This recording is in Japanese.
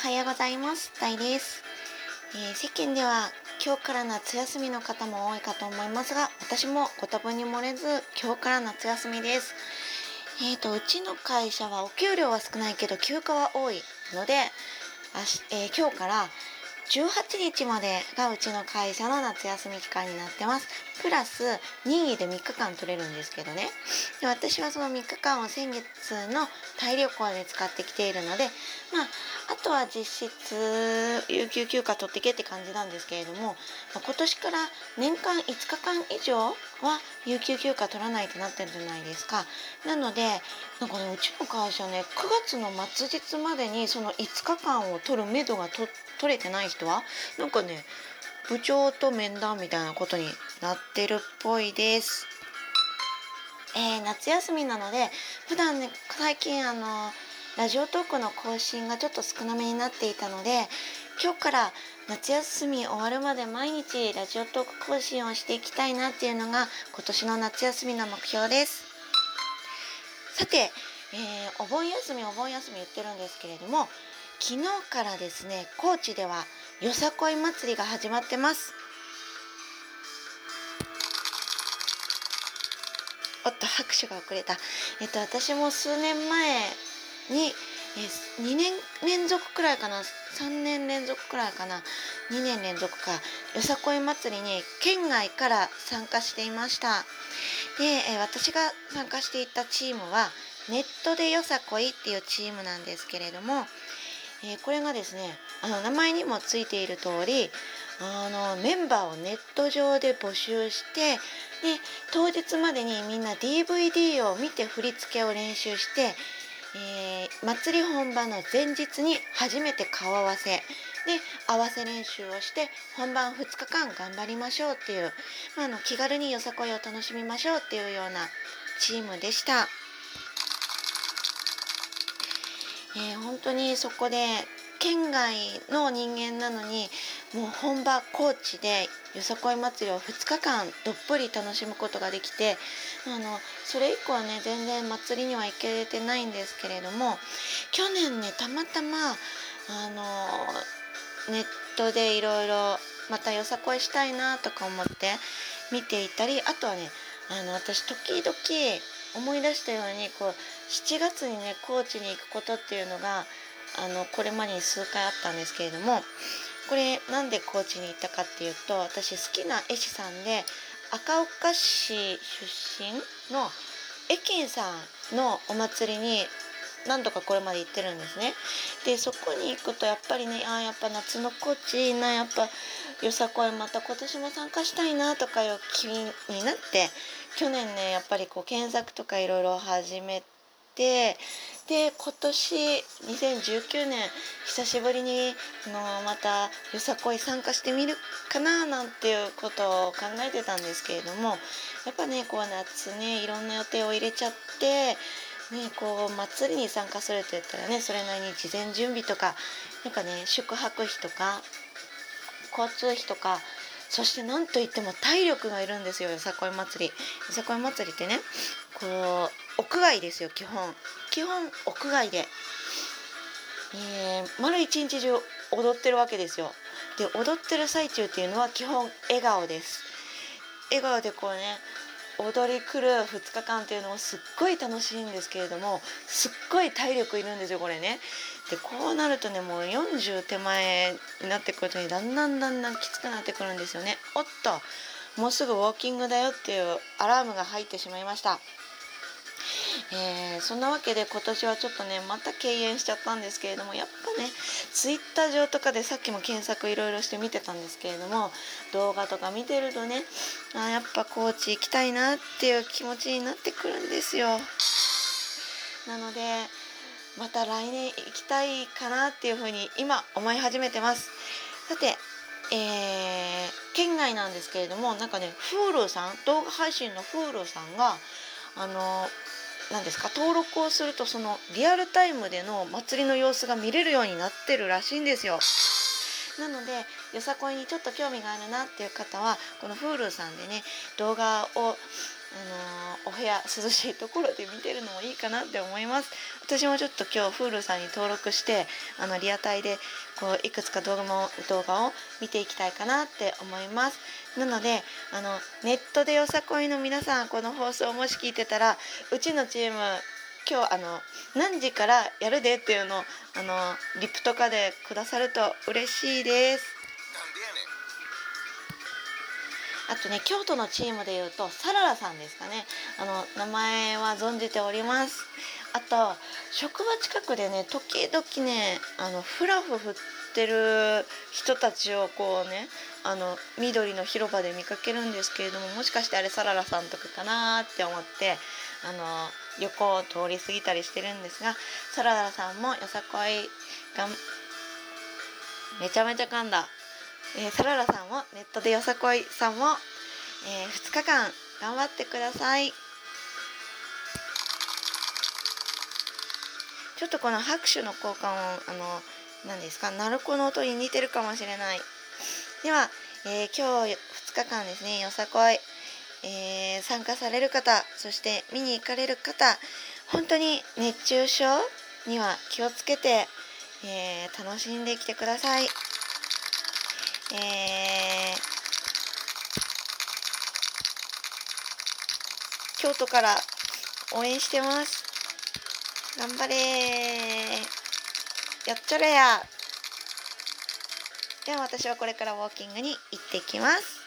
はようございます。大です、えー、世間では今日から夏休みの方も多いかと思いますが私もご多分に漏れず今日から夏休みです。えーと、うちの会社はお給料は少ないけど休暇は多いのであし、えー、今日から18日までがうちの会社の夏休み期間になってます。プラス任意で3日間取れるんですけどね。で私はその3日間を先月のタイ旅行で使ってきているのでまああとは実質有給休暇取ってけって感じなんですけれども、ま、今年から年間5日間以上は有給休暇取らないとなってるじゃないですか。なのでなんかねうちの会社ね9月の末日までにその5日間を取るめどが取って取れてない人はなんかね部長と面談みたいなことになってるっぽいです。えー、夏休みなので普段ね最近あのラジオトークの更新がちょっと少なめになっていたので今日から夏休み終わるまで毎日ラジオトーク更新をしていきたいなっていうのが今年の夏休みの目標ですさて、えー、お盆休みお盆休み言ってるんですけれども昨日からですね高知ではよさこい祭りが始まってます。おっと拍手が遅れた。えっと私も数年前に、え2年連続くらいかな。3年連続くらいかな。2年連続か。よさこい祭りに県外から参加していました。で、え私が参加していたチームはネットでよさこいっていうチームなんですけれども、えこれがですねあの名前にもついている通りあのメンバーをネット上で募集してで当日までにみんな DVD を見て振り付けを練習してえー、祭り本番の前日に初めて顔合わせで合わせ練習をして本番2日間頑張りましょうっていう、まあ、あの気軽によさこいを楽しみましょうっていうようなチームでした。えー、本当にそこで県外の人間なのにもう本場高知でよさこい祭りを2日間どっぷり楽しむことができてあのそれ以降はね全然祭りには行けてないんですけれども去年ねたまたまあのネットでいろいろまたよさこいしたいなとか思って見ていたりあとはねあの私時々思い出したようにこう7月にね高知に行くことっていうのがあのこれまでに数回あったんですけれどもこれなんで高知に行ったかっていうと私好きな絵師さんで赤岡市出身のエキンさんのお祭りに何度かこれまで行ってるんですね。でそこに行くとやっぱりねあやっぱ夏の高知いいなやっぱよさこいまた今年も参加したいなとかいう気になって去年ねやっぱりこう検索とかいろいろ始めてで今年2019年久しぶりにのまたよさこい参加してみるかななんていうことを考えてたんですけれどもやっぱねこう夏ねいろんな予定を入れちゃってね、こう祭りに参加するって言ったらねそれなりに事前準備とかやっぱね宿泊費とか交通費とかそして何といっても体力がいるんですよよさこい祭り。よさこい祭りってねこう屋外ですよ基本基本屋外で、えー、丸一日中踊ってるわけですよで踊ってる最中っていうのは基本笑顔です笑顔でこうね踊り来る2日間っていうのもすっごい楽しいんですけれどもすっごい体力いるんですよこれね。でこうなるとねもう40手前になってくるとだんだんだんだんきつくなってくるんですよね。おっともうすぐウォーキングだよっていうアラームが入ってしまいました。えー、そんなわけで今年はちょっとねまた敬遠しちゃったんですけれどもやっぱねツイッター上とかでさっきも検索いろいろして見てたんですけれども動画とか見てるとねあやっぱ高知行きたいなっていう気持ちになってくるんですよ。なのでまた来年行きたいかなっていうふうに今思い始めてます。さてえー、県外なんですけれどもなんかね Hulu さん動画配信の Hulu さんがあの何ですか？登録をするとそのリアルタイムでの祭りの様子が見れるようになってるらしいんですよ。なのでよさこいにちょっと興味があるなっていう方はこの Hulu さんでね動画をあのお部屋涼しいところで見てるのもいいかなって思います。私もちょっと今日 Hulu さんに登録してあのリアタイでこういくつか動画も動画を見ていきたいかなって思います。なのであのネットでよさこいの皆さんこの放送もし聞いてたらうちのチーム今日あの何時からやるでっていうのをあのリップとかでくださると嬉しいです。あとね京都のチームでいうとサララさんですかね。あの名前は存じております。あと職場近くでね時々ねあのフラフ振っててる人たちをこうねあの緑の広場で見かけるんですけれどももしかしてあれサララさんとかかなって思ってあの横を通り過ぎたりしてるんですがサララさんもよさこいがめちゃめちゃ噛んだ。えー、サララさんもネットでよさこいさんも、えー、2日間頑張ってください。ちょっとこの拍手の効果音あの何ですか？鳴子の音に似てるかもしれない。では、えー、今日2日間ですね。よさこい、えー、参加される方そして見に行かれる方本当に熱中症には気をつけて、えー、楽しんできてください。えー、京都から応援してます。頑張れやっちゃれやでは私はこれからウォーキングに行ってきます。